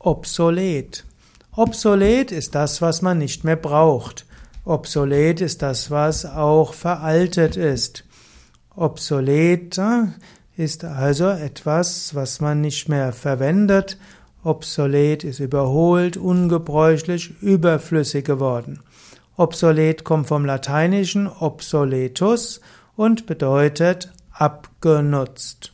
obsolet. Obsolet ist das, was man nicht mehr braucht. Obsolet ist das, was auch veraltet ist. Obsolet äh, ist also etwas, was man nicht mehr verwendet. Obsolet ist überholt, ungebräuchlich, überflüssig geworden. Obsolet kommt vom lateinischen obsoletus und bedeutet abgenutzt.